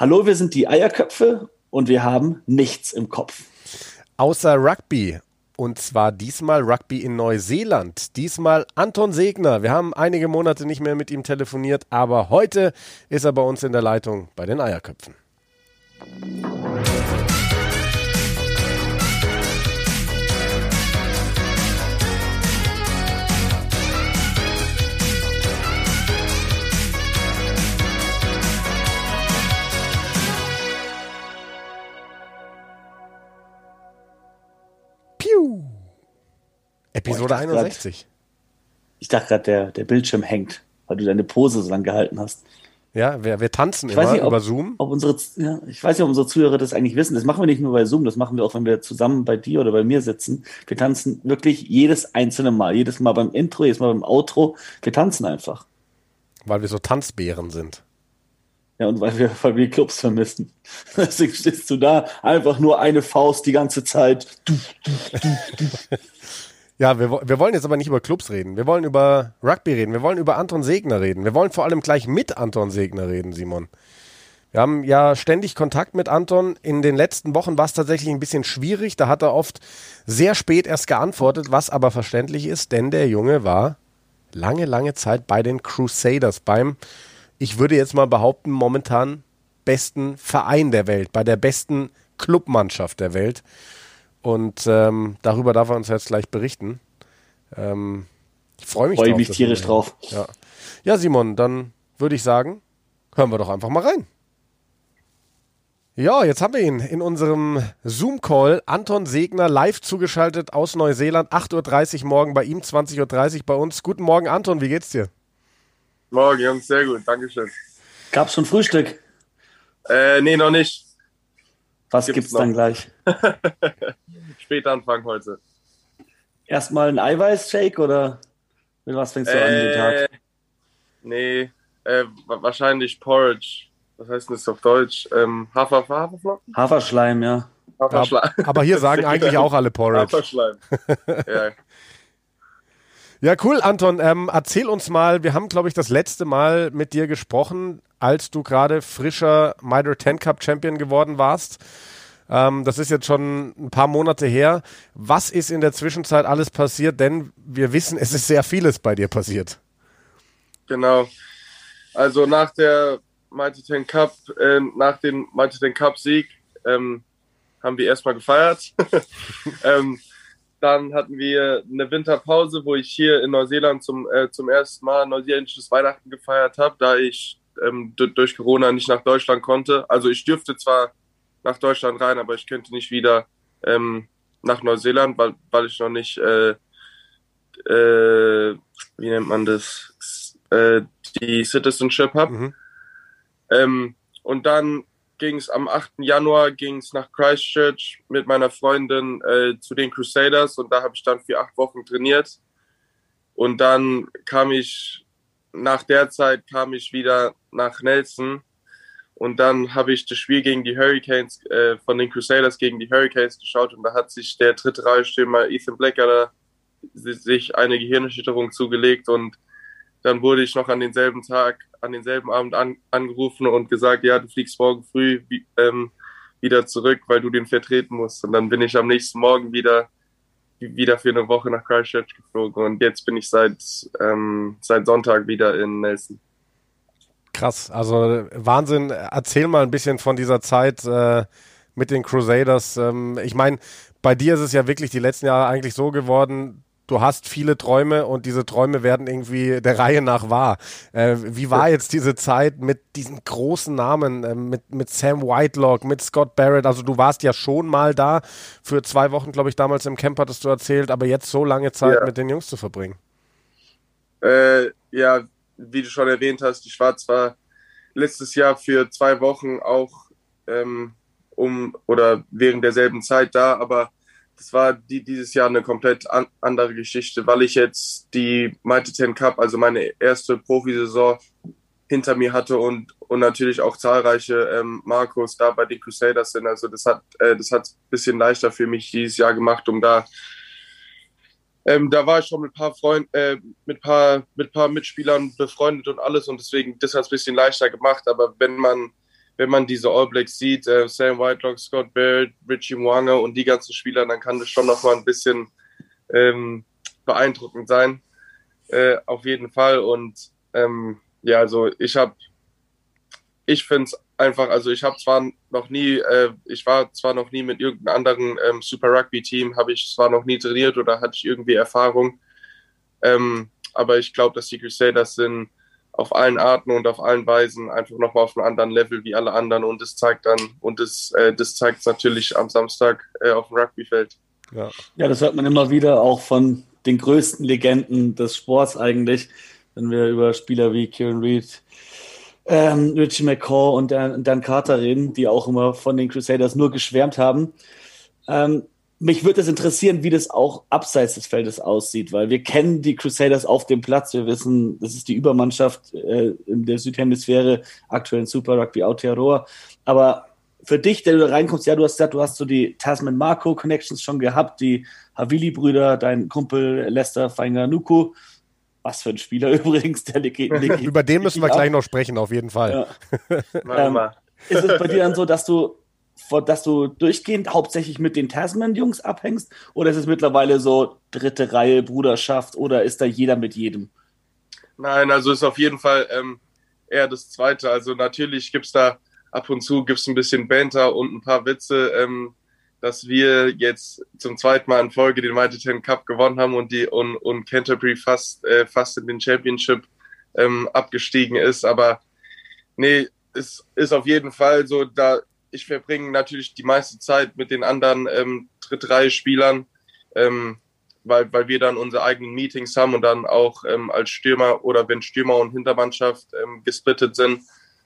Hallo, wir sind die Eierköpfe und wir haben nichts im Kopf. Außer Rugby. Und zwar diesmal Rugby in Neuseeland. Diesmal Anton Segner. Wir haben einige Monate nicht mehr mit ihm telefoniert, aber heute ist er bei uns in der Leitung bei den Eierköpfen. Episode Boah, ich dachte 61. Ich dachte gerade, der, der Bildschirm hängt, weil du deine Pose so lang gehalten hast. Ja, wir, wir tanzen Ich immer weiß nicht, ob, über Zoom. ob unsere, ja, ich weiß nicht, ob unsere Zuhörer das eigentlich wissen. Das machen wir nicht nur bei Zoom, das machen wir auch, wenn wir zusammen bei dir oder bei mir sitzen. Wir tanzen wirklich jedes einzelne Mal. Jedes Mal beim Intro, jedes Mal beim Outro. Wir tanzen einfach. Weil wir so Tanzbären sind. Ja, und weil wir, weil wir Clubs vermissen. Deswegen stehst du da, einfach nur eine Faust die ganze Zeit. Ja, wir, wir wollen jetzt aber nicht über Clubs reden. Wir wollen über Rugby reden. Wir wollen über Anton Segner reden. Wir wollen vor allem gleich mit Anton Segner reden, Simon. Wir haben ja ständig Kontakt mit Anton. In den letzten Wochen war es tatsächlich ein bisschen schwierig. Da hat er oft sehr spät erst geantwortet, was aber verständlich ist, denn der Junge war lange, lange Zeit bei den Crusaders, beim, ich würde jetzt mal behaupten, momentan besten Verein der Welt, bei der besten Clubmannschaft der Welt. Und ähm, darüber darf er uns jetzt gleich berichten. Ähm, ich freue mich, freue drauf, mich tierisch drauf. Ja. ja, Simon, dann würde ich sagen, hören wir doch einfach mal rein. Ja, jetzt haben wir ihn in unserem Zoom-Call. Anton Segner live zugeschaltet aus Neuseeland. 8.30 Uhr morgen bei ihm, 20.30 Uhr bei uns. Guten Morgen, Anton, wie geht's dir? Morgen, Jungs, sehr gut, Dankeschön. Gab's schon Frühstück? Äh, nee, noch nicht. Was Gibt's gibt's, dann gleich? Später anfangen heute. Erstmal ein Eiweißshake oder mit was fängst du an den Äh, Tag? nee, äh, wa- wahrscheinlich Porridge. Was heißt denn das auf Deutsch? Ähm, Hafer, Haferflocken? Haferschleim, ja. Haferschleim. Aber hier sagen eigentlich auch alle Porridge. Haferschleim. ja. Ja, cool, Anton. Ähm, erzähl uns mal, wir haben, glaube ich, das letzte Mal mit dir gesprochen, als du gerade frischer Mitre 10 Cup Champion geworden warst. Ähm, das ist jetzt schon ein paar Monate her. Was ist in der Zwischenzeit alles passiert? Denn wir wissen, es ist sehr vieles bei dir passiert. Genau. Also nach der Mighty Ten Cup, äh, nach dem Mighty Ten Cup Sieg, ähm, haben wir erstmal gefeiert. ähm, dann hatten wir eine Winterpause, wo ich hier in Neuseeland zum, äh, zum ersten Mal neuseeländisches Weihnachten gefeiert habe, da ich ähm, durch Corona nicht nach Deutschland konnte. Also ich dürfte zwar nach Deutschland rein, aber ich könnte nicht wieder ähm, nach Neuseeland, weil, weil ich noch nicht, äh, äh, wie nennt man das, äh, die Citizenship habe. Mhm. Ähm, und dann ging es am 8. Januar ging's nach Christchurch mit meiner Freundin äh, zu den Crusaders und da habe ich dann für acht Wochen trainiert. Und dann kam ich, nach der Zeit kam ich wieder nach Nelson. Und dann habe ich das Spiel gegen die Hurricanes, äh, von den Crusaders gegen die Hurricanes geschaut. Und da hat sich der dritte Reihstürmer Ethan Blackadder sich eine Gehirnerschütterung zugelegt. Und dann wurde ich noch an denselben Tag, an denselben Abend an, angerufen und gesagt, ja, du fliegst morgen früh ähm, wieder zurück, weil du den vertreten musst. Und dann bin ich am nächsten Morgen wieder, wieder für eine Woche nach Christchurch geflogen. Und jetzt bin ich seit, ähm, seit Sonntag wieder in Nelson. Krass, also Wahnsinn. Erzähl mal ein bisschen von dieser Zeit äh, mit den Crusaders. Ähm, ich meine, bei dir ist es ja wirklich die letzten Jahre eigentlich so geworden, du hast viele Träume und diese Träume werden irgendwie der Reihe nach wahr. Äh, wie war jetzt diese Zeit mit diesen großen Namen, äh, mit, mit Sam Whitelock, mit Scott Barrett? Also du warst ja schon mal da für zwei Wochen, glaube ich, damals im Camp hattest du erzählt, aber jetzt so lange Zeit Ja. mit den Jungs zu verbringen. Äh, ja, wie du schon erwähnt hast, ich war zwar letztes Jahr für zwei Wochen auch ähm, um oder während derselben Zeit da, aber das war die, dieses Jahr eine komplett an, andere Geschichte, weil ich jetzt die Mighty Ten Cup, also meine erste Profisaison hinter mir hatte und, und natürlich auch zahlreiche ähm, Marcos da bei den Crusaders sind. Also das hat äh, das hat ein bisschen leichter für mich dieses Jahr gemacht, um da ähm, da war ich schon mit paar Freunden, äh, mit paar, mit paar Mitspielern befreundet und alles und deswegen, das hat es ein bisschen leichter gemacht. Aber wenn man, wenn man diese All Blacks sieht, äh, Sam Whitelock, Scott Barrett, Richie Mwanga und die ganzen Spieler, dann kann das schon nochmal ein bisschen ähm, beeindruckend sein. Äh, auf jeden Fall. Und ähm, ja, also ich habe, ich finde es einfach, also ich habe zwar noch nie, äh, ich war zwar noch nie mit irgendeinem anderen ähm, Super Rugby Team, habe ich zwar noch nie trainiert oder hatte ich irgendwie Erfahrung, ähm, aber ich glaube, dass die Crusaders sind auf allen Arten und auf allen Weisen einfach nochmal auf einem anderen Level wie alle anderen und das zeigt dann und das, äh, das zeigt natürlich am Samstag äh, auf dem Rugbyfeld. Ja. ja, das hört man immer wieder auch von den größten Legenden des Sports eigentlich, wenn wir über Spieler wie Kieran Reed, ähm, Richie McCaw und Dan, Dan, Carter reden, die auch immer von den Crusaders nur geschwärmt haben. Ähm, mich würde es interessieren, wie das auch abseits des Feldes aussieht, weil wir kennen die Crusaders auf dem Platz. Wir wissen, das ist die Übermannschaft äh, in der Südhemisphäre, aktuell in Super Rugby Aotearoa. Aber für dich, der du da reinkommst, ja, du hast gesagt, du hast so die Tasman Marco Connections schon gehabt, die Havili-Brüder, dein Kumpel Lester Fainganuku. Was für ein Spieler übrigens, der liegt. Über den müssen wir gleich noch sprechen, auf jeden Fall. Ja. ähm, ist es bei dir dann so, dass du dass du durchgehend hauptsächlich mit den Tasman-Jungs abhängst? Oder ist es mittlerweile so dritte Reihe Bruderschaft oder ist da jeder mit jedem? Nein, also ist auf jeden Fall ähm, eher das Zweite. Also natürlich gibt es da ab und zu gibt's ein bisschen Banter und ein paar Witze, ähm, dass wir jetzt zum zweiten Mal in Folge den Mighty Ten Cup gewonnen haben und die und, und Canterbury fast äh, fast in den Championship ähm, abgestiegen ist. Aber nee, es ist auf jeden Fall so, da ich verbringe natürlich die meiste Zeit mit den anderen ähm, Drittreihe-Spielern, ähm, weil, weil wir dann unsere eigenen Meetings haben und dann auch ähm, als Stürmer oder wenn Stürmer und Hintermannschaft ähm, gesplittet sind,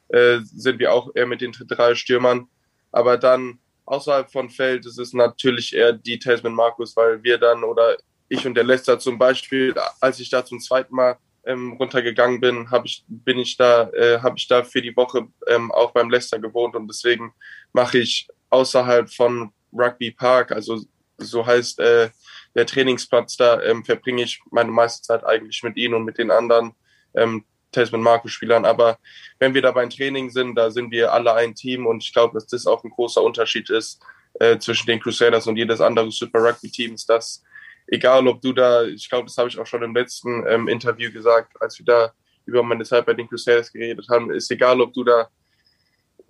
äh, sind wir auch eher mit den Drittreihe-Stürmern. Aber dann außerhalb von Feld ist es natürlich eher die Tasman Markus, weil wir dann oder ich und der Lester zum Beispiel, als ich da zum zweiten Mal ähm, runtergegangen bin, habe ich bin ich da äh, habe ich da für die Woche ähm, auch beim Leicester gewohnt und deswegen mache ich außerhalb von Rugby Park, also so heißt äh, der Trainingsplatz da, ähm, verbringe ich meine meiste Zeit eigentlich mit ihnen und mit den anderen ähm, Tasman Marco Spielern. Aber wenn wir da beim Training sind, da sind wir alle ein Team und ich glaube, dass das auch ein großer Unterschied ist äh, zwischen den Crusaders und jedes andere Super Rugby Teams, dass egal ob du da, ich glaube, das habe ich auch schon im letzten ähm, Interview gesagt, als wir da über meine Zeit bei den Crusaders geredet haben, ist egal, ob du da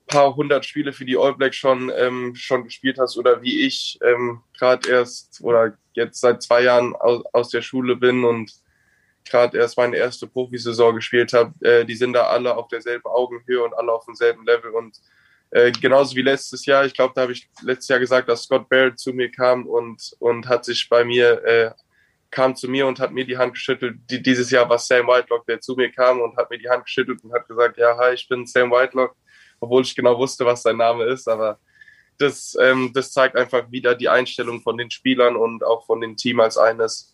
paar hundert Spiele für die All Blacks schon, ähm, schon gespielt hast oder wie ich ähm, gerade erst oder jetzt seit zwei Jahren aus, aus der Schule bin und gerade erst meine erste Profisaison gespielt habe, äh, die sind da alle auf derselben Augenhöhe und alle auf demselben Level und äh, genauso wie letztes Jahr, ich glaube, da habe ich letztes Jahr gesagt, dass Scott Barrett zu mir kam und, und hat sich bei mir, äh, kam zu mir und hat mir die Hand geschüttelt. Die, dieses Jahr war Sam Whitelock, der zu mir kam und hat mir die Hand geschüttelt und hat gesagt, ja, hi, ich bin Sam Whitelock, obwohl ich genau wusste, was sein Name ist, aber das, ähm, das zeigt einfach wieder die Einstellung von den Spielern und auch von dem Team als eines.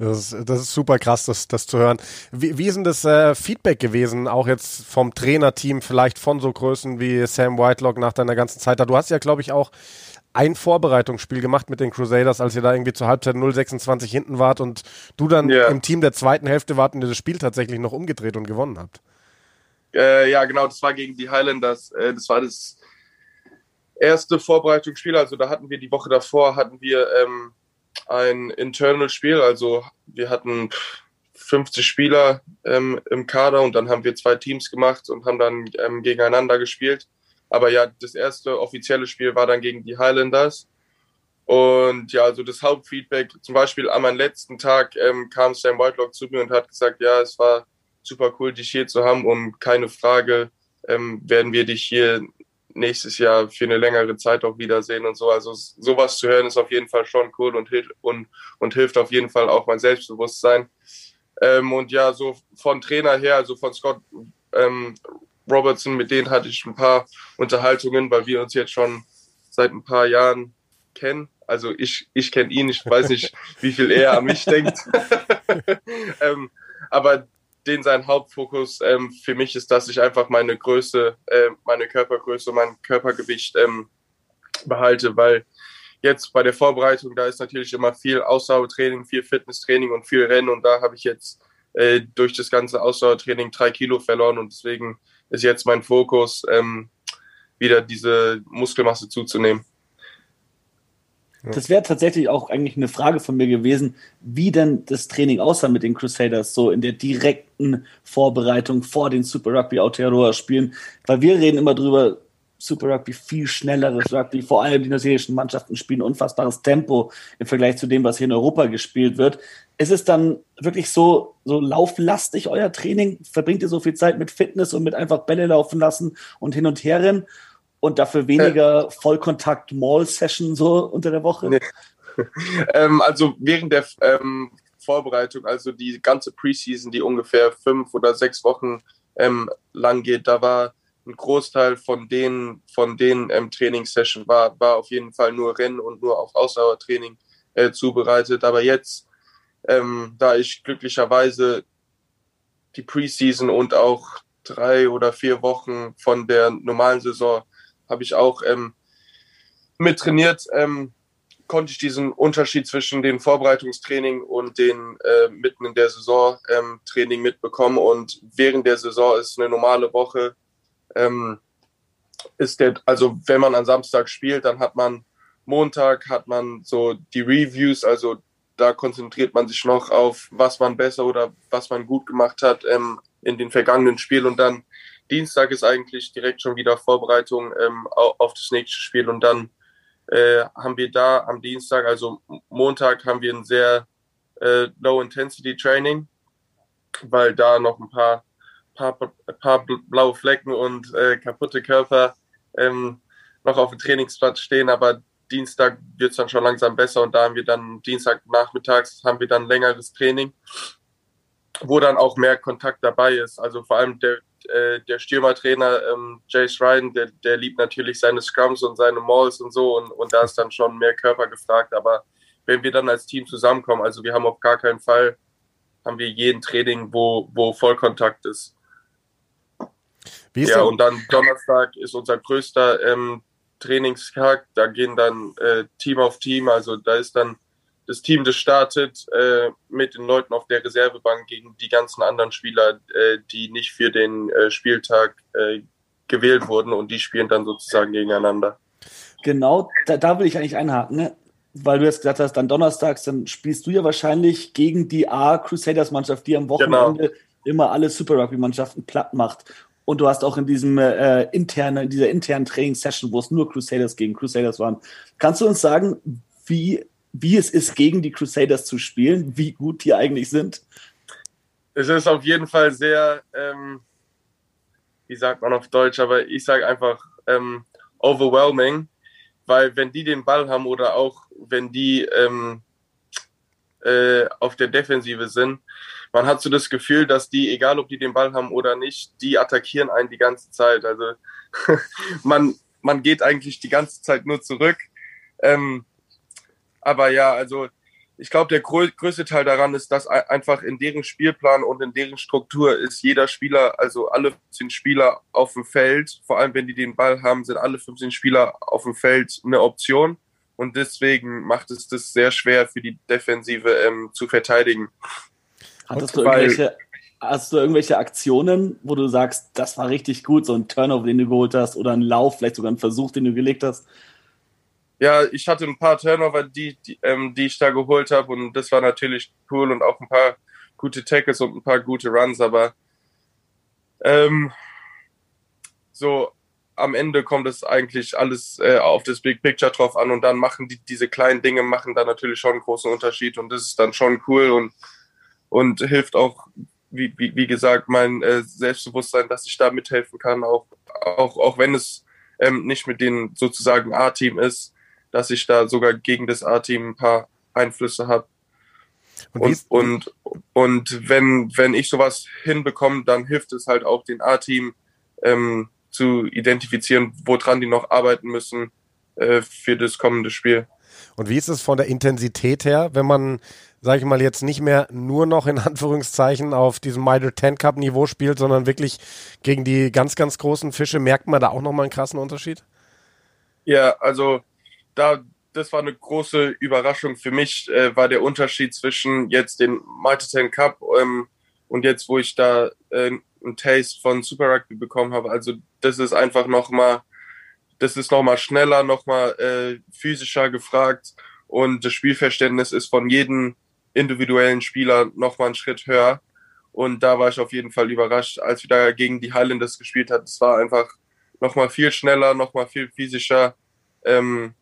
Das ist, das ist super krass, das, das zu hören. Wie, wie ist denn das äh, Feedback gewesen, auch jetzt vom Trainerteam, vielleicht von so Größen wie Sam Whitelock nach deiner ganzen Zeit da? Du hast ja, glaube ich, auch ein Vorbereitungsspiel gemacht mit den Crusaders, als ihr da irgendwie zur Halbzeit 0,26 hinten wart und du dann yeah. im Team der zweiten Hälfte wart und ihr das Spiel tatsächlich noch umgedreht und gewonnen habt. Äh, ja, genau, das war gegen die Highlanders. Äh, das war das erste Vorbereitungsspiel. Also da hatten wir die Woche davor, hatten wir ähm, ein Internal-Spiel. Also wir hatten 50 Spieler ähm, im Kader und dann haben wir zwei Teams gemacht und haben dann ähm, gegeneinander gespielt. Aber ja, das erste offizielle Spiel war dann gegen die Highlanders. Und ja, also das Hauptfeedback, zum Beispiel an meinem letzten Tag ähm, kam Sam Whitelock zu mir und hat gesagt, ja, es war super cool, dich hier zu haben und keine Frage ähm, werden wir dich hier nächstes Jahr für eine längere Zeit auch wiedersehen und so. Also sowas zu hören ist auf jeden Fall schon cool und, hilft und, und hilft auf jeden Fall auch mein Selbstbewusstsein. Ähm, und ja, so von Trainer her, also von Scott ähm, Robertson, mit denen hatte ich ein paar Unterhaltungen, weil wir uns jetzt schon seit ein paar Jahren kennen. Also ich, ich kenne ihn, ich weiß nicht, wie viel er an mich denkt. ähm, aber den sein Hauptfokus ähm, für mich ist, dass ich einfach meine Größe, äh, meine Körpergröße, mein Körpergewicht ähm, behalte, weil jetzt bei der Vorbereitung, da ist natürlich immer viel Ausdauertraining, viel Fitnesstraining und viel Rennen und da habe ich jetzt äh, durch das ganze Ausdauertraining drei Kilo verloren und deswegen ist jetzt mein Fokus, ähm, wieder diese Muskelmasse zuzunehmen. Das wäre tatsächlich auch eigentlich eine Frage von mir gewesen, wie denn das Training aussah mit den Crusaders, so in der direkten Vorbereitung vor den Super Rugby Aotearoa Spielen, weil wir reden immer drüber, Super Rugby viel schnelleres Rugby, vor allem die neuseeländischen Mannschaften spielen unfassbares Tempo im Vergleich zu dem, was hier in Europa gespielt wird. Ist es dann wirklich so, so lauflastig euer Training? Verbringt ihr so viel Zeit mit Fitness und mit einfach Bälle laufen lassen und hin und her rennen? Und dafür weniger äh, Vollkontakt-Mall-Session so unter der Woche? Nee. ähm, also während der ähm, Vorbereitung, also die ganze Preseason, die ungefähr fünf oder sechs Wochen ähm, lang geht, da war ein Großteil von den, von den ähm, Trainingssessions war, war auf jeden Fall nur Rennen und nur auf Ausdauertraining äh, zubereitet. Aber jetzt, ähm, da ich glücklicherweise die Preseason und auch drei oder vier Wochen von der normalen Saison habe ich auch ähm, mit trainiert, ähm, konnte ich diesen Unterschied zwischen dem Vorbereitungstraining und den äh, mitten in der Saison ähm, Training mitbekommen. Und während der Saison ist eine normale Woche, ähm, ist der, also wenn man am Samstag spielt, dann hat man Montag hat man so die Reviews, also da konzentriert man sich noch auf, was man besser oder was man gut gemacht hat ähm, in den vergangenen Spielen und dann Dienstag ist eigentlich direkt schon wieder Vorbereitung ähm, auf das nächste Spiel und dann äh, haben wir da am Dienstag, also Montag, haben wir ein sehr äh, Low-Intensity-Training, weil da noch ein paar, paar, paar blaue Flecken und äh, kaputte Körper ähm, noch auf dem Trainingsplatz stehen, aber Dienstag wird es dann schon langsam besser und da haben wir dann Dienstag nachmittags haben wir dann längeres Training, wo dann auch mehr Kontakt dabei ist. Also vor allem der, äh, der Stürmertrainer ähm, Jace Ryan, der, der liebt natürlich seine Scrums und seine Malls und so und, und da ist dann schon mehr Körper gefragt. Aber wenn wir dann als Team zusammenkommen, also wir haben auf gar keinen Fall, haben wir jeden Training, wo, wo Vollkontakt ist. Wie ist ja, und dann Donnerstag ist unser größter ähm, Trainingstag. Da gehen dann äh, Team auf Team, also da ist dann das Team, das startet äh, mit den Leuten auf der Reservebank gegen die ganzen anderen Spieler, äh, die nicht für den äh, Spieltag äh, gewählt wurden und die spielen dann sozusagen gegeneinander. Genau, da, da will ich eigentlich einhaken, ne? weil du jetzt gesagt hast, dann donnerstags, dann spielst du ja wahrscheinlich gegen die A Crusaders Mannschaft, die am Wochenende genau. immer alle Super Rugby Mannschaften platt macht. Und du hast auch in diesem äh, interne, in dieser internen Trainingssession, wo es nur Crusaders gegen Crusaders waren. Kannst du uns sagen, wie wie es ist, gegen die Crusaders zu spielen, wie gut die eigentlich sind? Es ist auf jeden Fall sehr, ähm, wie sagt man auf Deutsch, aber ich sage einfach ähm, overwhelming, weil wenn die den Ball haben oder auch wenn die ähm, äh, auf der Defensive sind, man hat so das Gefühl, dass die, egal ob die den Ball haben oder nicht, die attackieren einen die ganze Zeit. Also man, man geht eigentlich die ganze Zeit nur zurück. Ähm, aber ja, also ich glaube, der größte Teil daran ist, dass einfach in deren Spielplan und in deren Struktur ist jeder Spieler, also alle 15 Spieler auf dem Feld, vor allem wenn die den Ball haben, sind alle 15 Spieler auf dem Feld eine Option. Und deswegen macht es das sehr schwer für die Defensive ähm, zu verteidigen. Hattest du, irgendwelche, hast du irgendwelche Aktionen, wo du sagst, das war richtig gut, so ein Turnover, den du geholt hast, oder ein Lauf, vielleicht sogar ein Versuch, den du gelegt hast, ja, ich hatte ein paar Turnover, die, die, ähm, die ich da geholt habe und das war natürlich cool und auch ein paar gute Tackles und ein paar gute Runs, aber ähm, so am Ende kommt es eigentlich alles äh, auf das Big Picture drauf an und dann machen die, diese kleinen Dinge machen da natürlich schon einen großen Unterschied und das ist dann schon cool und, und hilft auch, wie, wie, wie gesagt, mein äh, Selbstbewusstsein, dass ich da mithelfen kann, auch, auch, auch wenn es ähm, nicht mit den sozusagen A-Team ist, dass ich da sogar gegen das A-Team ein paar Einflüsse habe. Und, und, und, und, wenn, wenn ich sowas hinbekomme, dann hilft es halt auch den A-Team ähm, zu identifizieren, woran die noch arbeiten müssen äh, für das kommende Spiel. Und wie ist es von der Intensität her, wenn man, sage ich mal, jetzt nicht mehr nur noch in Anführungszeichen auf diesem Mitre 10 Cup Niveau spielt, sondern wirklich gegen die ganz, ganz großen Fische, merkt man da auch nochmal einen krassen Unterschied? Ja, also da, das war eine große Überraschung für mich, äh, war der Unterschied zwischen jetzt dem 10 Cup ähm, und jetzt, wo ich da äh, einen Taste von Super Rugby bekommen habe. Also das ist einfach nochmal, das ist nochmal schneller, nochmal äh, physischer gefragt und das Spielverständnis ist von jedem individuellen Spieler nochmal einen Schritt höher. Und da war ich auf jeden Fall überrascht, als wir da gegen die Highlanders gespielt hat. Es war einfach nochmal viel schneller, nochmal viel physischer. Ähm,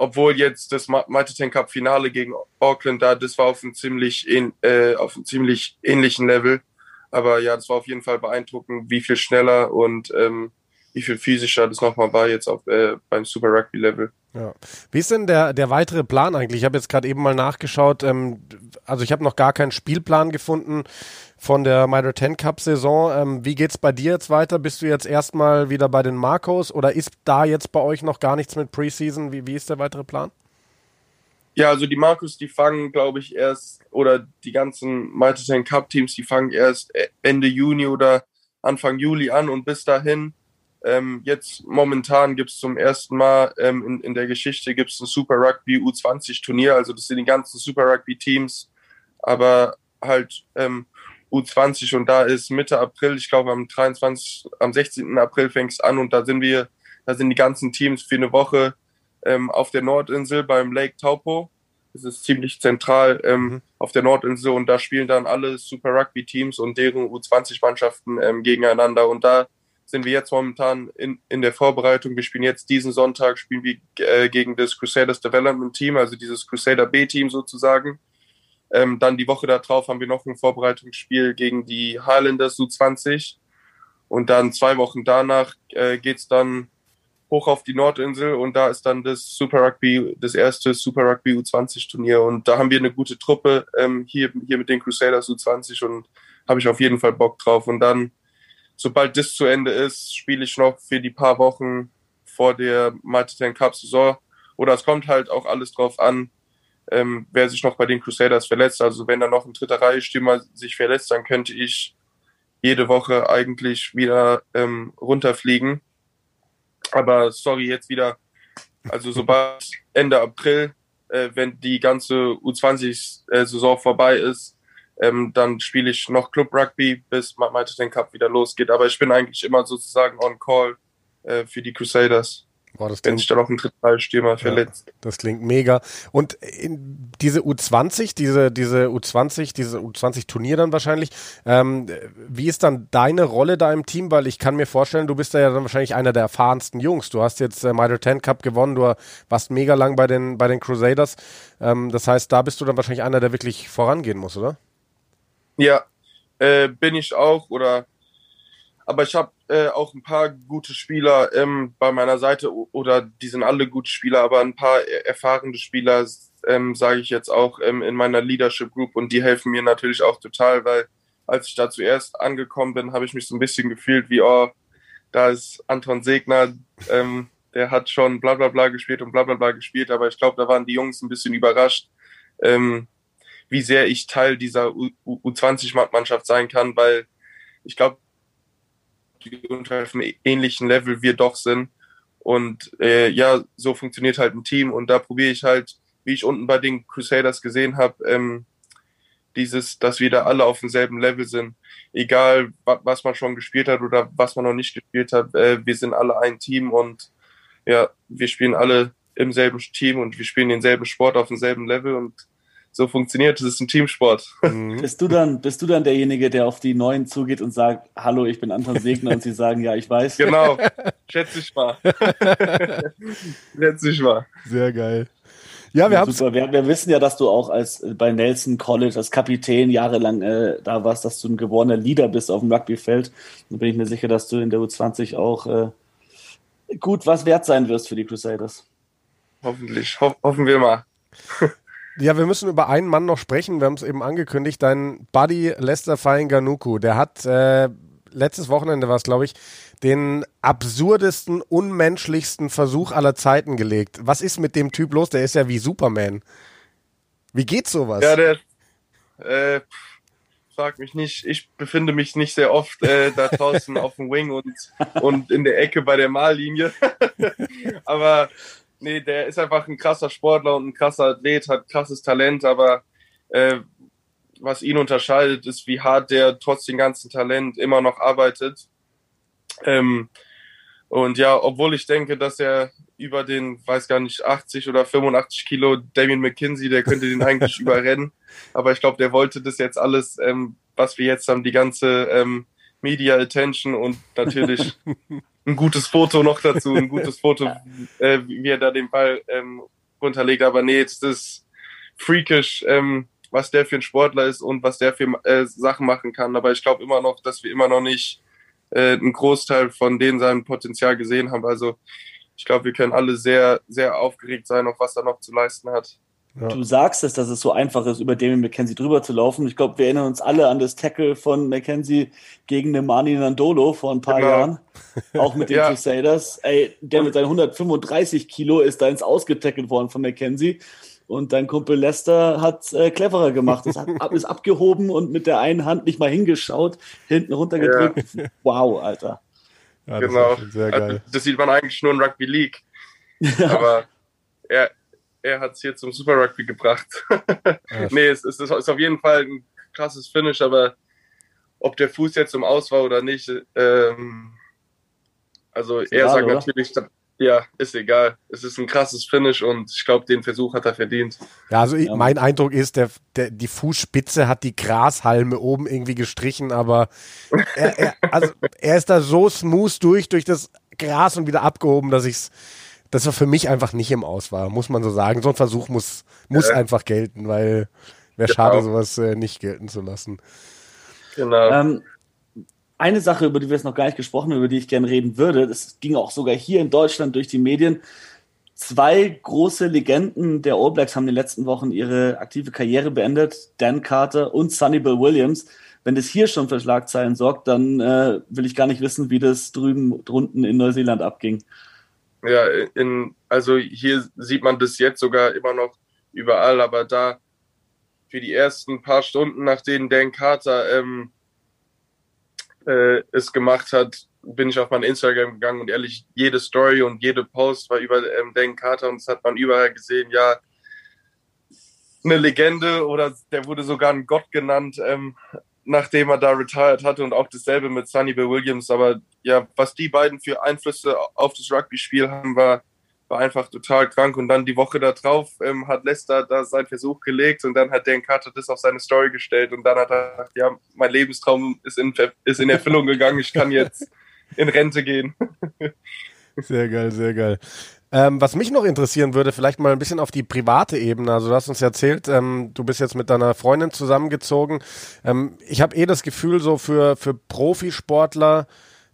obwohl jetzt das Tank Cup Finale gegen Auckland da, das war auf einem ziemlich, äh, auf einem ziemlich ähnlichen Level. Aber ja, das war auf jeden Fall beeindruckend, wie viel schneller und ähm, wie viel physischer das nochmal war jetzt auf, äh, beim Super Rugby Level. Ja. Wie ist denn der, der weitere Plan eigentlich? Ich habe jetzt gerade eben mal nachgeschaut. Ähm, also ich habe noch gar keinen Spielplan gefunden von der Mitre 10 Cup Saison. Ähm, wie geht's bei dir jetzt weiter? Bist du jetzt erstmal wieder bei den Marcos oder ist da jetzt bei euch noch gar nichts mit Preseason? Wie, wie ist der weitere Plan? Ja, also die Marcos, die fangen, glaube ich, erst, oder die ganzen Mitre 10 Cup Teams, die fangen erst Ende Juni oder Anfang Juli an und bis dahin ähm, jetzt momentan gibt es zum ersten Mal ähm, in, in der Geschichte gibt es ein Super Rugby U20 Turnier. Also das sind die ganzen Super Rugby Teams, aber halt ähm, U20 und da ist Mitte April, ich glaube am 23, am 16. April fängt es an und da sind wir, da sind die ganzen Teams für eine Woche ähm, auf der Nordinsel beim Lake Taupo. Das ist ziemlich zentral ähm, mhm. auf der Nordinsel und da spielen dann alle Super Rugby Teams und deren U20-Mannschaften ähm, gegeneinander und da sind wir jetzt momentan in, in der Vorbereitung. Wir spielen jetzt diesen Sonntag, spielen wir äh, gegen das Crusaders Development Team, also dieses Crusader B-Team sozusagen. Ähm, dann die Woche darauf haben wir noch ein Vorbereitungsspiel gegen die Highlanders U20. Und dann zwei Wochen danach äh, geht's dann hoch auf die Nordinsel und da ist dann das Super Rugby, das erste Super Rugby U20 Turnier. Und da haben wir eine gute Truppe ähm, hier, hier mit den Crusaders U20 und habe ich auf jeden Fall Bock drauf. Und dann sobald das zu Ende ist, spiele ich noch für die paar Wochen vor der Ten Cup Saison. Oder es kommt halt auch alles drauf an, ähm, wer sich noch bei den Crusaders verletzt. Also wenn da noch ein dritter Reihe-Stürmer sich verletzt, dann könnte ich jede Woche eigentlich wieder ähm, runterfliegen. Aber sorry, jetzt wieder. Also sobald Ende April, äh, wenn die ganze U20-Saison vorbei ist, ähm, dann spiele ich noch Club Rugby, bis den Cup wieder losgeht. Aber ich bin eigentlich immer sozusagen on call äh, für die Crusaders. Boah, das wenn sich da noch ein Drittballstürmer ja, verletzt. Das klingt mega. Und diese U20, diese, diese U20, diese U20-Turnier dann wahrscheinlich, ähm, wie ist dann deine Rolle da im Team? Weil ich kann mir vorstellen, du bist da ja dann wahrscheinlich einer der erfahrensten Jungs. Du hast jetzt äh, Mitre 10 Cup gewonnen, du warst mega lang bei den, bei den Crusaders. Ähm, das heißt, da bist du dann wahrscheinlich einer, der wirklich vorangehen muss, oder? Ja, äh, bin ich auch. Oder aber ich habe äh, auch ein paar gute Spieler ähm, bei meiner Seite oder die sind alle gute Spieler, aber ein paar erfahrene Spieler, ähm, sage ich jetzt auch ähm, in meiner Leadership Group und die helfen mir natürlich auch total, weil als ich da zuerst angekommen bin, habe ich mich so ein bisschen gefühlt wie, oh, da ist Anton Segner, ähm, der hat schon bla bla bla gespielt und bla bla bla gespielt, aber ich glaube, da waren die Jungs ein bisschen überrascht, ähm, wie sehr ich Teil dieser U20-Mannschaft sein kann, weil ich glaube, die unter einem ähnlichen Level wir doch sind. Und äh, ja, so funktioniert halt ein Team. Und da probiere ich halt, wie ich unten bei den Crusaders gesehen habe, ähm, dieses, dass wir da alle auf demselben Level sind. Egal, was man schon gespielt hat oder was man noch nicht gespielt hat, äh, wir sind alle ein Team und ja, wir spielen alle im selben Team und wir spielen denselben Sport auf demselben Level und so funktioniert. Das ist ein Teamsport. Mhm. Bist du dann, bist du dann derjenige, der auf die Neuen zugeht und sagt, hallo, ich bin Anton Segner und sie sagen, ja, ich weiß. Genau. Schätze ich mal. Schätze ich mal. Sehr geil. Ja, wir ja, haben wir, wir, wissen ja, dass du auch als äh, bei Nelson College als Kapitän jahrelang äh, da warst, dass du ein geborener Leader bist auf dem Rugbyfeld. Da bin ich mir sicher, dass du in der U20 auch äh, gut was wert sein wirst für die Crusaders. Hoffentlich. Ho hoffen wir mal. Ja, wir müssen über einen Mann noch sprechen. Wir haben es eben angekündigt. Dein Buddy Lester Ganuku, der hat äh, letztes Wochenende war es, glaube ich, den absurdesten, unmenschlichsten Versuch aller Zeiten gelegt. Was ist mit dem Typ los? Der ist ja wie Superman. Wie geht sowas? Ja, der äh, frag mich nicht. Ich befinde mich nicht sehr oft äh, da draußen auf dem Wing und, und in der Ecke bei der Mahllinie. Aber nee, der ist einfach ein krasser Sportler und ein krasser Athlet, hat krasses Talent, aber äh, was ihn unterscheidet, ist, wie hart der trotz dem ganzen Talent immer noch arbeitet. Ähm, und ja, obwohl ich denke, dass er über den, weiß gar nicht, 80 oder 85 Kilo Damien McKinsey, der könnte den eigentlich überrennen. Aber ich glaube, der wollte das jetzt alles, ähm, was wir jetzt haben, die ganze ähm, Media Attention und natürlich ein gutes Foto noch dazu, ein gutes Foto, äh, wie er da den Ball ähm, runterlegt. Aber nee, jetzt ist freakish, ähm, was der für ein Sportler ist und was der für äh, Sachen machen kann. Aber ich glaube immer noch, dass wir immer noch nicht äh, einen Großteil von denen sein Potenzial gesehen haben. Also ich glaube, wir können alle sehr, sehr aufgeregt sein, auf was er noch zu leisten hat. Ja. Du sagst es, dass es so einfach ist, über Damien McKenzie drüber zu laufen. Ich glaube, wir erinnern uns alle an das Tackle von McKenzie gegen den Mani Nandolo vor ein paar genau. Jahren. Auch mit den ja. Crusaders. Ey, der mit seinen 135 Kilo ist da ins Ausgetackelt worden von McKenzie. Und dein Kumpel Lester hat äh, cleverer gemacht, ist, ab, ist abgehoben und mit der einen Hand nicht mal hingeschaut, hinten runtergedrückt. Ja. Wow, Alter. Ja, das genau. Also, das sieht man eigentlich nur in Rugby League. Aber er, er hat es hier zum Super Rugby gebracht. Nee, es, es, ist auf jeden Fall ein krasses Finish, aber ob der Fuß jetzt im Aus war oder nicht, ähm, also er sagt oder? natürlich, ja, ist egal. Es ist ein krasses Finish und ich glaube, den Versuch hat er verdient. Ja, also ja. mein Eindruck ist, der, der, die Fußspitze hat die Grashalme oben irgendwie gestrichen, aber er, er, also er ist da so smooth durch, durch das Gras und wieder abgehoben, dass ich's, dass er für mich einfach nicht im Aus war, muss man so sagen. So ein Versuch muss, muss ja. einfach gelten, weil wäre genau. schade, sowas äh, nicht gelten zu lassen. Genau. Ähm, eine Sache, über die wir jetzt noch gar nicht gesprochen haben, über die ich gerne reden würde, das ging auch sogar hier in Deutschland durch die Medien. Zwei große Legenden der All Blacks haben in den letzten Wochen ihre aktive Karriere beendet, Dan Carter und Sonny Bill Williams. Wenn das hier schon für Schlagzeilen sorgt, dann äh, will ich gar nicht wissen, wie das drüben drunten in Neuseeland abging. Ja, in, also hier sieht man das jetzt sogar immer noch überall, aber da für die ersten paar Stunden, nach denen Dan Carter ähm, äh, es gemacht hat, bin ich auf mein Instagram gegangen und ehrlich, jede Story und jede Post war über ähm, Dan Carter und das hat man überall gesehen, ja, eine Legende oder der wurde sogar ein Gott genannt, ähm, nachdem er da retired hatte und auch dasselbe mit Sonny Bill Williams. Aber ja, was die beiden für Einflüsse auf das Rugby-Spiel haben, war war einfach total krank. Und dann die Woche darauf ähm, hat Lester da seinen Versuch gelegt und dann hat Dan Carter das auf seine Story gestellt und dann hat er gesagt, ja, mein Lebenstraum ist in, ist in Erfüllung gegangen, ich kann jetzt in Rente gehen. Sehr geil, sehr geil. Ähm, was mich noch interessieren würde, vielleicht mal ein bisschen auf die private Ebene. Also du hast uns erzählt, ähm, du bist jetzt mit deiner Freundin zusammengezogen. Ähm, ich habe eh das Gefühl, so für, für Profisportler,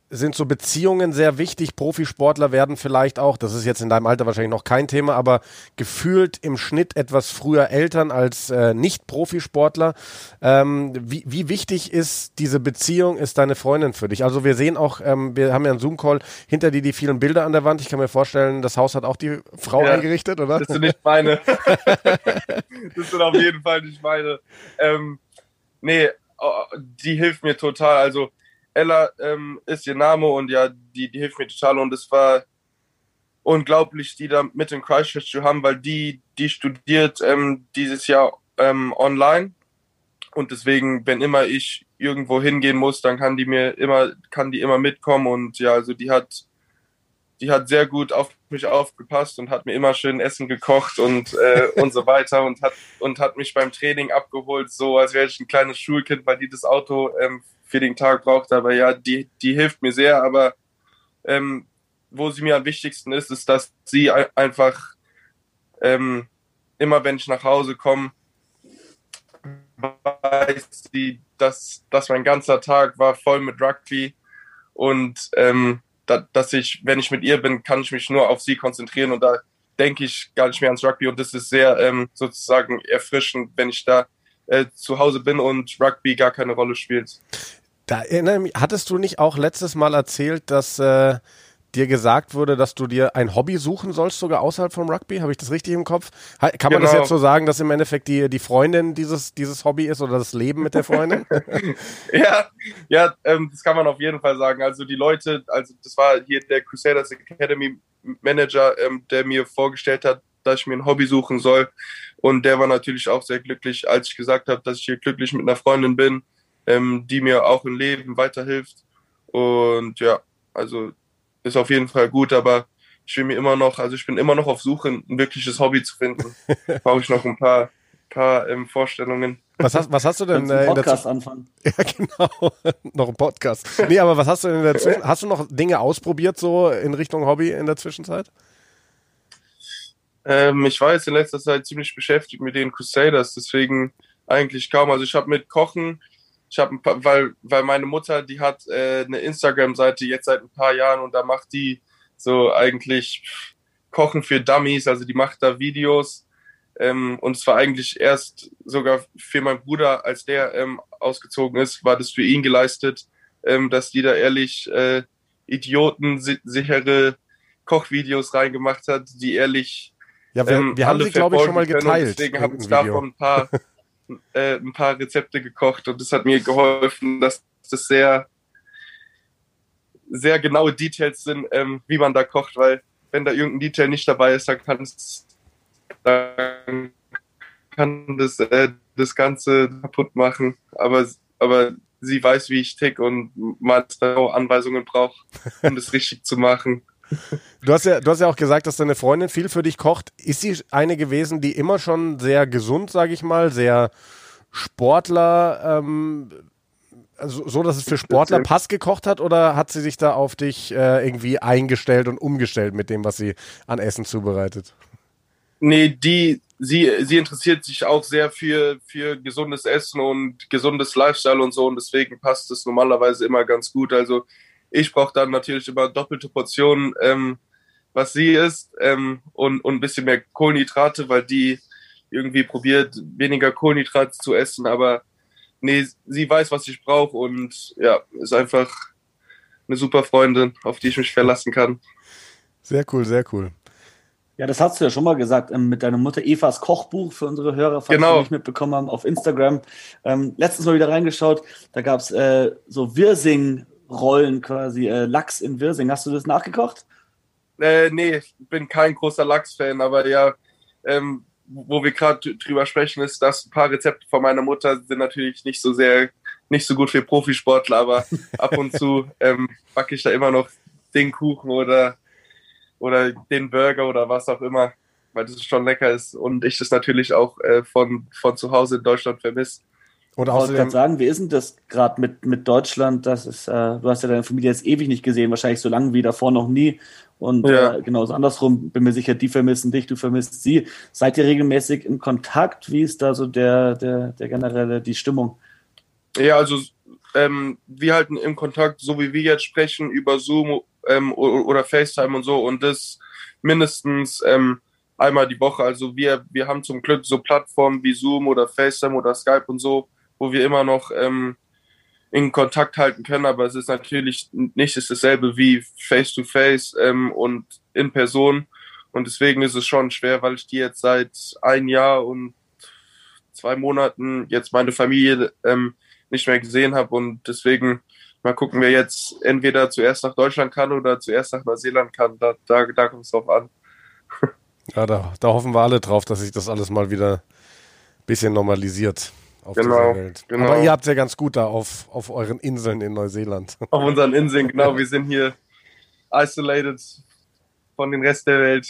sind so Beziehungen sehr wichtig. Profisportler werden vielleicht auch, das ist jetzt in deinem Alter wahrscheinlich noch kein Thema, aber gefühlt im Schnitt etwas früher Eltern als äh, Nicht-Profisportler. Ähm, wie, wie wichtig ist diese Beziehung, ist deine Freundin für dich? Also wir sehen auch, ähm, wir haben ja einen Zoom-Call, hinter dir die vielen Bilder an der Wand. Ich kann mir vorstellen, das Haus hat auch die Frau ja, eingerichtet, oder? Das sind nicht meine. das sind auf jeden Fall nicht meine. Ähm, nee, oh, die hilft mir total. Also Ella ähm, ist ihr Name und ja, die, die hilft mir total und es war unglaublich, die da mit in Christchurch zu haben, weil die, die studiert ähm, dieses Jahr ähm, online und deswegen, wenn immer ich irgendwo hingehen muss, dann kann die mir immer, kann die immer mitkommen und ja, also die hat, die hat sehr gut auf mich aufgepasst und hat mir immer schön Essen gekocht und äh, und so weiter und hat und hat mich beim Training abgeholt, so als wäre ich ein kleines Schulkind, weil die das Auto ähm, für den Tag braucht. Aber ja, die, die hilft mir sehr. Aber ähm, wo sie mir am wichtigsten ist, ist, dass sie einfach ähm, immer, wenn ich nach Hause komme, weiß sie, dass, dass mein ganzer Tag war voll mit Rugby und ähm, da, dass ich, wenn ich mit ihr bin, kann ich mich nur auf sie konzentrieren und da denke ich gar nicht mehr ans Rugby und das ist sehr ähm, sozusagen erfrischend, wenn ich da äh, zu Hause bin und Rugby gar keine Rolle spielt. Da erinnere mich, hattest du nicht auch letztes Mal erzählt, dass äh, dir gesagt wurde, dass du dir ein Hobby suchen sollst, sogar außerhalb vom Rugby? Habe ich das richtig im Kopf? Kann man genau. das jetzt so sagen, dass im Endeffekt die, die Freundin dieses, dieses Hobby ist oder das Leben mit der Freundin? ja, ja ähm, das kann man auf jeden Fall sagen. Also die Leute, also das war hier der Crusaders Academy Manager, ähm, der mir vorgestellt hat, dass ich mir ein Hobby suchen soll. Und der war natürlich auch sehr glücklich, als ich gesagt habe, dass ich hier glücklich mit einer Freundin bin, ähm, die mir auch im Leben weiterhilft. Und ja, also ist auf jeden Fall gut, aber ich will mir immer noch, also ich bin immer noch auf Suche, ein wirkliches Hobby zu finden. Brauche ich noch ein paar, paar ähm, Vorstellungen. Was hast, was hast du denn äh, in der Podcast anfangen? Ja, genau. noch ein Podcast. Nee, aber was hast du denn in der Zwischenzeit? Hast du noch Dinge ausprobiert, so in Richtung Hobby in der Zwischenzeit? Ähm, ich war jetzt in letzter Zeit ziemlich beschäftigt mit den Crusaders, deswegen eigentlich kaum. Also ich habe mit Kochen, ich habe weil weil meine Mutter, die hat äh, eine Instagram-Seite jetzt seit ein paar Jahren und da macht die so eigentlich Kochen für Dummies, also die macht da Videos ähm, und es war eigentlich erst sogar für meinen Bruder, als der ähm, ausgezogen ist, war das für ihn geleistet, ähm, dass die da ehrlich äh, idiotensichere Kochvideos reingemacht hat, die ehrlich ja, wir, ähm, wir haben sie, glaube ich, schon mal geteilt. Deswegen habe ich davon ein paar, äh, ein paar Rezepte gekocht und das hat mir geholfen, dass das sehr, sehr genaue Details sind, ähm, wie man da kocht, weil wenn da irgendein Detail nicht dabei ist, dann kann es dann kann das, äh, das Ganze kaputt machen. Aber, aber sie weiß, wie ich tick und auch Anweisungen braucht, um das richtig zu machen. Du hast, ja, du hast ja auch gesagt, dass deine Freundin viel für dich kocht. Ist sie eine gewesen, die immer schon sehr gesund, sage ich mal, sehr Sportler, ähm, also so, dass es für Sportler Pass gekocht hat oder hat sie sich da auf dich äh, irgendwie eingestellt und umgestellt mit dem, was sie an Essen zubereitet? Nee, die, sie, sie interessiert sich auch sehr für, für gesundes Essen und gesundes Lifestyle und so und deswegen passt es normalerweise immer ganz gut. Also ich brauche dann natürlich immer doppelte Portionen, ähm, was sie isst ähm, und, und ein bisschen mehr Kohlenhydrate, weil die irgendwie probiert, weniger Kohlenhydrate zu essen, aber nee, sie weiß, was ich brauche und ja, ist einfach eine super Freundin, auf die ich mich verlassen kann. Sehr cool, sehr cool. Ja, das hast du ja schon mal gesagt ähm, mit deiner Mutter Evas Kochbuch für unsere Hörer, falls genau. sie nicht mitbekommen haben, auf Instagram. Ähm, letztens mal wieder reingeschaut, da gab es äh, so Wirsing-Rollen quasi, äh, Lachs in Wirsing. Hast du das nachgekocht? Äh, nee, ich bin kein großer Lachs-Fan, aber ja, ähm, wo wir gerade drüber sprechen, ist, dass ein paar Rezepte von meiner Mutter sind natürlich nicht so sehr, nicht so gut für Profisportler, aber ab und zu ähm, backe ich da immer noch den Kuchen oder oder den Burger oder was auch immer, weil das schon lecker ist und ich das natürlich auch äh, von, von zu Hause in Deutschland vermisse. Und außerdem ich wollte sagen, wie ist denn das gerade mit, mit Deutschland? Das ist, äh, du hast ja deine Familie jetzt ewig nicht gesehen, wahrscheinlich so lange wie davor noch nie. Und ja. äh, genauso andersrum, bin mir sicher, die vermissen dich, du vermisst sie. Seid ihr regelmäßig in Kontakt? Wie ist da so der, der, der generelle, die Stimmung? Ja, also ähm, wir halten im Kontakt, so wie wir jetzt sprechen, über Zoom ähm, oder FaceTime und so und das mindestens ähm, einmal die Woche. Also wir, wir haben zum Glück so Plattformen wie Zoom oder FaceTime oder Skype und so, wo wir immer noch ähm, in Kontakt halten können, aber es ist natürlich nicht dasselbe wie Face-to-Face -face, ähm, und in Person. Und deswegen ist es schon schwer, weil ich die jetzt seit ein Jahr und zwei Monaten jetzt meine Familie ähm, nicht mehr gesehen habe und deswegen mal gucken, wer jetzt entweder zuerst nach Deutschland kann oder zuerst nach Neuseeland kann. Da, da, da kommt es drauf an. Ja, da, da hoffen wir alle drauf, dass sich das alles mal wieder ein bisschen normalisiert auf genau, dieser Welt. Genau. Aber ihr habt ja ganz gut da auf, auf euren Inseln in Neuseeland. Auf unseren Inseln, genau. Wir sind hier isolated von dem Rest der Welt.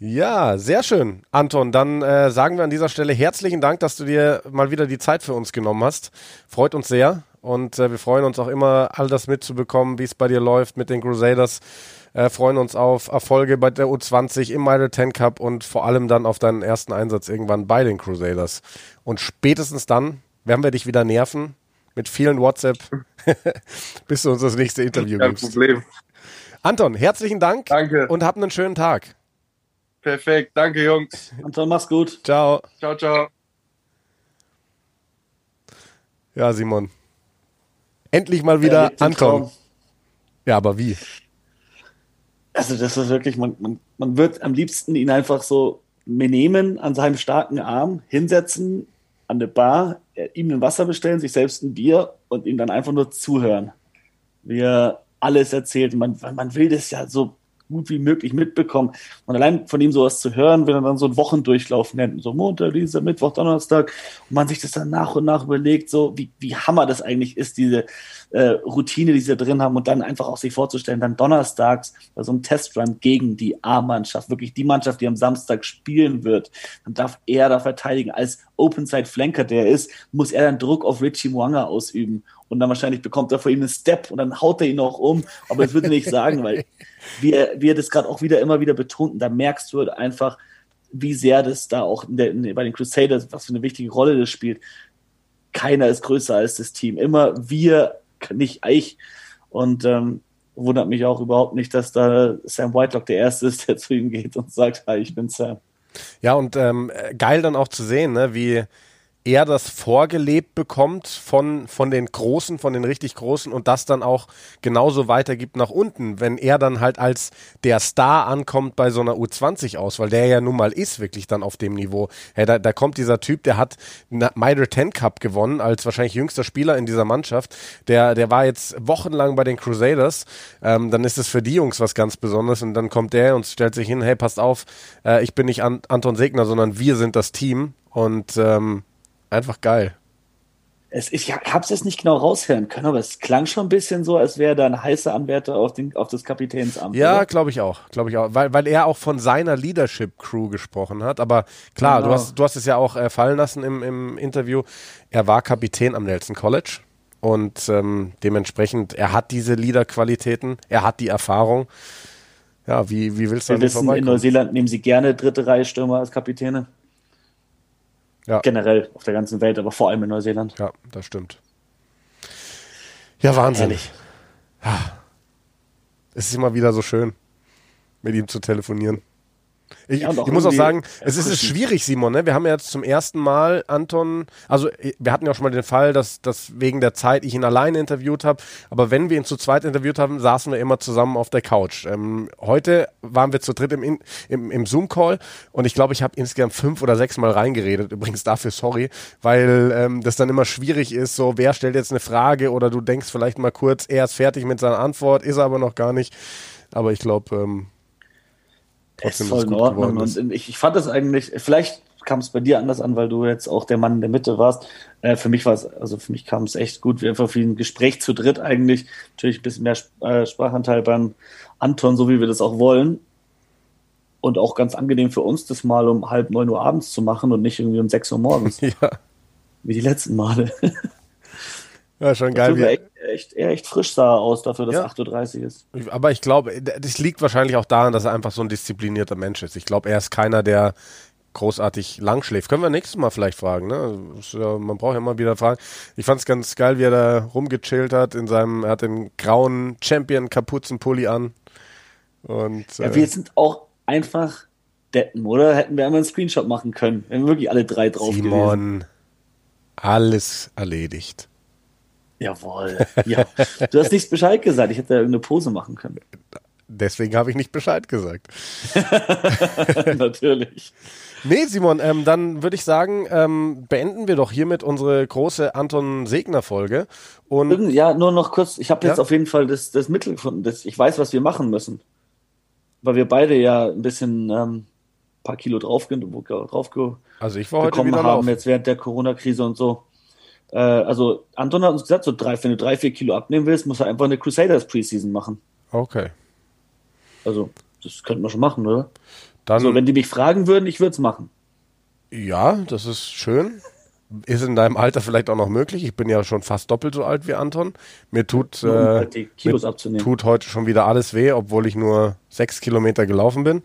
Ja, sehr schön. Anton, dann äh, sagen wir an dieser Stelle herzlichen Dank, dass du dir mal wieder die Zeit für uns genommen hast. Freut uns sehr. Und äh, wir freuen uns auch immer, all das mitzubekommen, wie es bei dir läuft mit den Crusaders. Äh, freuen uns auf Erfolge bei der U20 im Midel 10 Cup und vor allem dann auf deinen ersten Einsatz irgendwann bei den Crusaders. Und spätestens dann werden wir dich wieder nerven mit vielen WhatsApp, bis du uns das nächste Interview Kein gibst. Problem. Anton, herzlichen Dank Danke. und hab einen schönen Tag. Perfekt, danke Jungs. Anton, mach's gut. Ciao. Ciao, ciao. Ja, Simon. Endlich mal wieder ja, Anton. Ja, aber wie? Also das ist wirklich, man, man, man wird am liebsten ihn einfach so nehmen, an seinem starken Arm, hinsetzen, an der Bar, äh, ihm ein Wasser bestellen, sich selbst ein Bier und ihm dann einfach nur zuhören, wie er alles erzählt. Man, man will das ja so gut wie möglich mitbekommen. Und allein von ihm sowas zu hören, wenn er dann so einen Wochendurchlauf nennt, so Montag, Dienstag, Mittwoch, Donnerstag, und man sich das dann nach und nach überlegt, so wie, wie Hammer das eigentlich ist, diese äh, Routine, die sie drin haben, und dann einfach auch sich vorzustellen, dann donnerstags bei so einem Testrun gegen die A-Mannschaft, wirklich die Mannschaft, die am Samstag spielen wird, dann darf er da verteidigen. Als Open-Side-Flanker, der er ist, muss er dann Druck auf Richie Mwanga ausüben und dann wahrscheinlich bekommt er vor ihm einen Step und dann haut er ihn auch um. Aber das würde ich nicht sagen, weil wie wie er das gerade auch wieder immer wieder betont, und da merkst du halt einfach, wie sehr das da auch der, bei den Crusaders, was für eine wichtige Rolle das spielt. Keiner ist größer als das Team. Immer wir, nicht ich. Und ähm, wundert mich auch überhaupt nicht, dass da Sam Whitelock der Erste ist, der zu ihm geht und sagt, hi, ich bin Sam. Ja, und ähm, geil dann auch zu sehen, ne, wie er das vorgelebt bekommt von, von den Großen, von den richtig Großen und das dann auch genauso weitergibt nach unten, wenn er dann halt als der Star ankommt bei so einer U20 aus, weil der ja nun mal ist wirklich dann auf dem Niveau. Hey, da, da kommt dieser Typ, der hat Mitre 10 Cup gewonnen als wahrscheinlich jüngster Spieler in dieser Mannschaft. Der, der war jetzt wochenlang bei den Crusaders. Ähm, dann ist es für die Jungs was ganz Besonderes und dann kommt der und stellt sich hin, hey, passt auf, äh, ich bin nicht An Anton Segner, sondern wir sind das Team und ähm, einfach geil. Es, ich habe es jetzt nicht genau raushören können, aber es klang schon ein bisschen so, als wäre da ein heißer Anwärter auf, den, auf das Kapitänsamt. Ja, glaube ich auch, glaube ich auch, weil, weil er auch von seiner Leadership Crew gesprochen hat. Aber klar, genau. du, hast, du hast es ja auch äh, fallen lassen im, im Interview. Er war Kapitän am Nelson College und ähm, dementsprechend, er hat diese Leader-Qualitäten, er hat die Erfahrung. Ja, wie, wie willst du Wir wissen, in Neuseeland nehmen sie gerne dritte Reihe Stürmer als Kapitäne. Ja. Generell auf der ganzen Welt, aber vor allem in Neuseeland. Ja, das stimmt. Ja, Wahnsinn. Ehrlich. Ja. Es ist immer wieder so schön, mit ihm zu telefonieren. Ich, ja, ich muss auch sagen, es ist schwierig, Simon. Ne? Wir haben ja jetzt zum ersten Mal Anton, also wir hatten ja auch schon mal den Fall, dass, dass wegen der Zeit ich ihn alleine interviewt habe, aber wenn wir ihn zu zweit interviewt haben, saßen wir immer zusammen auf der Couch. Ähm, heute waren wir zu dritt im, im, im Zoom-Call und ich glaube, ich habe insgesamt fünf oder sechs Mal reingeredet. Übrigens dafür sorry, weil ähm, das dann immer schwierig ist, so wer stellt jetzt eine Frage oder du denkst vielleicht mal kurz, er ist fertig mit seiner Antwort, ist er aber noch gar nicht. Aber ich glaube, ähm, trotzdem ist voll in Ordnung. Und ich, ich fand das eigentlich, vielleicht kam es bei dir anders an, weil du jetzt auch der Mann in der Mitte warst. Äh, für mich war es, also für mich kam es echt gut, wie einfach wie ein Gespräch zu dritt eigentlich. Natürlich ein bisschen mehr äh, Sprachanteil beim Anton, so wie wir das auch wollen. Und auch ganz angenehm für uns, das mal um halb neun Uhr abends zu machen und nicht irgendwie um sechs Uhr morgens. ja. Wie die letzten Male. Ja, schon geil. Wie echt, echt, echt frisch sah aus dafür, dass ja. 8.30 Uhr ist. Aber ich glaube, das liegt wahrscheinlich auch daran, dass er einfach so ein disziplinierter Mensch ist. Ich glaube, er ist keiner, der großartig lang schläft. Können wir nächstes Mal vielleicht fragen, ne? Ja, man braucht ja immer wieder fragen. Ich fand es ganz geil, wie er da rumgechillt hat in seinem, er hat den grauen Champion-Kapuzenpulli an. Und, ja, äh, wir sind auch einfach Deppen, oder? Hätten wir einmal einen Screenshot machen können, wenn wir wirklich alle drei drauf Simon, gewesen. alles erledigt. Jawohl. Ja. Du hast nicht Bescheid gesagt. Ich hätte da irgendeine Pose machen können. Deswegen habe ich nicht Bescheid gesagt. Natürlich. Nee, Simon, ähm, dann würde ich sagen, ähm, beenden wir doch hiermit unsere große Anton Segner-Folge. ja, nur noch kurz, ich habe jetzt ja? auf jeden Fall das, das Mittel gefunden. Das, ich weiß, was wir machen müssen. Weil wir beide ja ein bisschen ähm, paar Kilo drauf, drauf also ich war heute bekommen haben, laufen. jetzt während der Corona-Krise und so. Äh, also Anton hat uns gesagt, so drei, wenn du drei, vier Kilo abnehmen willst, muss er einfach eine Crusaders Preseason machen. Okay. Also, das könnten wir schon machen, oder? Dann, also, wenn die mich fragen würden, ich würde es machen. Ja, das ist schön. Ist in deinem Alter vielleicht auch noch möglich. Ich bin ja schon fast doppelt so alt wie Anton. Mir tut, um äh, halt mir tut heute schon wieder alles weh, obwohl ich nur sechs Kilometer gelaufen bin.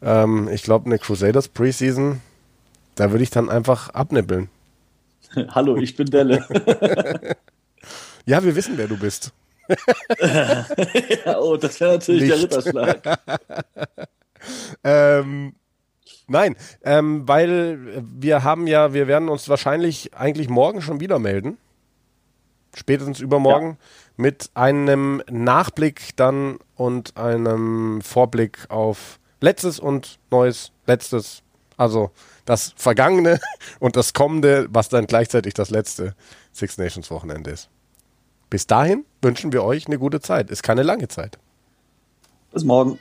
Ähm, ich glaube, eine Crusaders Preseason, da würde ich dann einfach abnippeln. Hallo, ich bin Delle. ja, wir wissen, wer du bist. ja, oh, das wäre natürlich Nicht. der Ritterschlag. ähm, nein, ähm, weil wir haben ja, wir werden uns wahrscheinlich eigentlich morgen schon wieder melden. Spätestens übermorgen ja. mit einem Nachblick dann und einem Vorblick auf letztes und neues, letztes, also das Vergangene und das Kommende, was dann gleichzeitig das letzte Six Nations Wochenende ist. Bis dahin wünschen wir euch eine gute Zeit. Ist keine lange Zeit. Bis morgen.